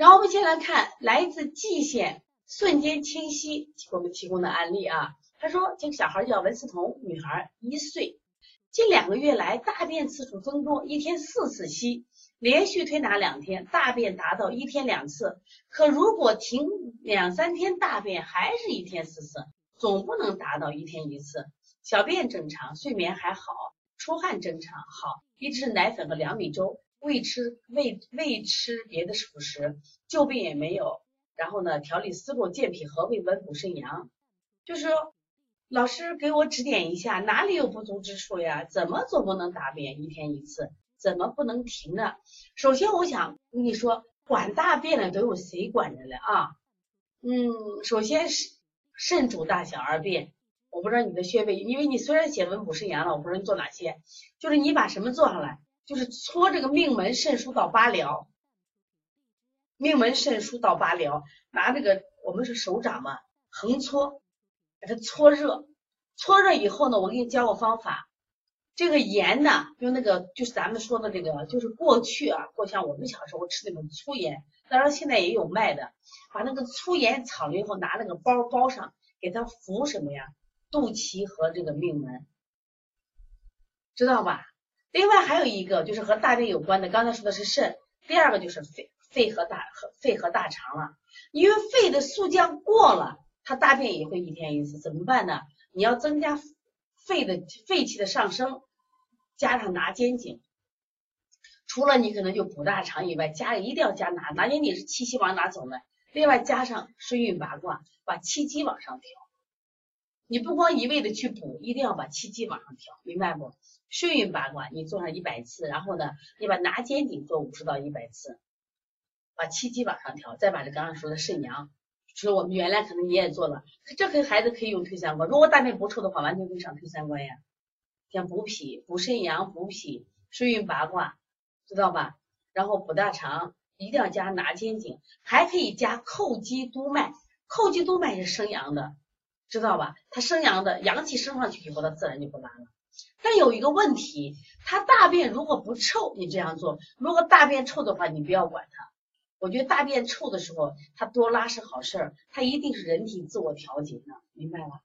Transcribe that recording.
然后我们先来看来自蓟县瞬间清晰给我们提供的案例啊，他说这个小孩叫文思彤，女孩一岁，近两个月来大便次数增多，一天四次稀，连续推拿两天，大便达到一天两次，可如果停两三天大便还是一天四次，总不能达到一天一次。小便正常，睡眠还好，出汗正常，好，一直是奶粉和两米粥，未吃未未吃别的辅食，旧病也没有。然后呢，调理思路健脾和胃温补肾阳，就是老师给我指点一下，哪里有不足之处呀？怎么总不能大便一天一次？怎么不能停呢？首先，我想跟你说，管大便的都有谁管着了啊？嗯，首先是肾主大小二便。我不知道你的穴位，因为你虽然写温补肾阳了，我不知道你做哪些，就是你把什么做上来，就是搓这个命门肾腧到八髎，命门肾腧到八髎，拿这个我们是手掌嘛，横搓，把它搓热，搓热以后呢，我给你教个方法，这个盐呢，用那个就是咱们说的这个，就是过去啊，过像我们小时候吃那种粗盐，当然现在也有卖的，把那个粗盐炒了以后，拿那个包包上，给它服什么呀？肚脐和这个命门，知道吧？另外还有一个就是和大便有关的，刚才说的是肾，第二个就是肺，肺和大和肺和大肠了。因为肺的速降过了，它大便也会一天一次，怎么办呢？你要增加肺的肺气的上升，加上拿肩颈。除了你可能就补大肠以外，加一定要加拿拿肩颈是气息往哪走呢？另外加上顺运八卦，把气机往上调。你不光一味的去补，一定要把气机往上调，明白不？顺运八卦你做上一百次，然后呢，你把拿肩顶做五十到一百次，把气机往上调，再把这刚刚说的肾阳，就是我们原来可能你也做了，这和孩子可以用推三关，如果大便不臭的话，完全可以上推三关呀。像补脾、补肾阳、补脾、顺运八卦，知道吧？然后补大肠，一定要加拿肩颈，还可以加叩击督脉，叩击督脉是生阳的。知道吧？它生阳的阳气升上去以后，它自然就不拉了。但有一个问题，它大便如果不臭，你这样做；如果大便臭的话，你不要管它。我觉得大便臭的时候，它多拉是好事儿，它一定是人体自我调节的，明白吗？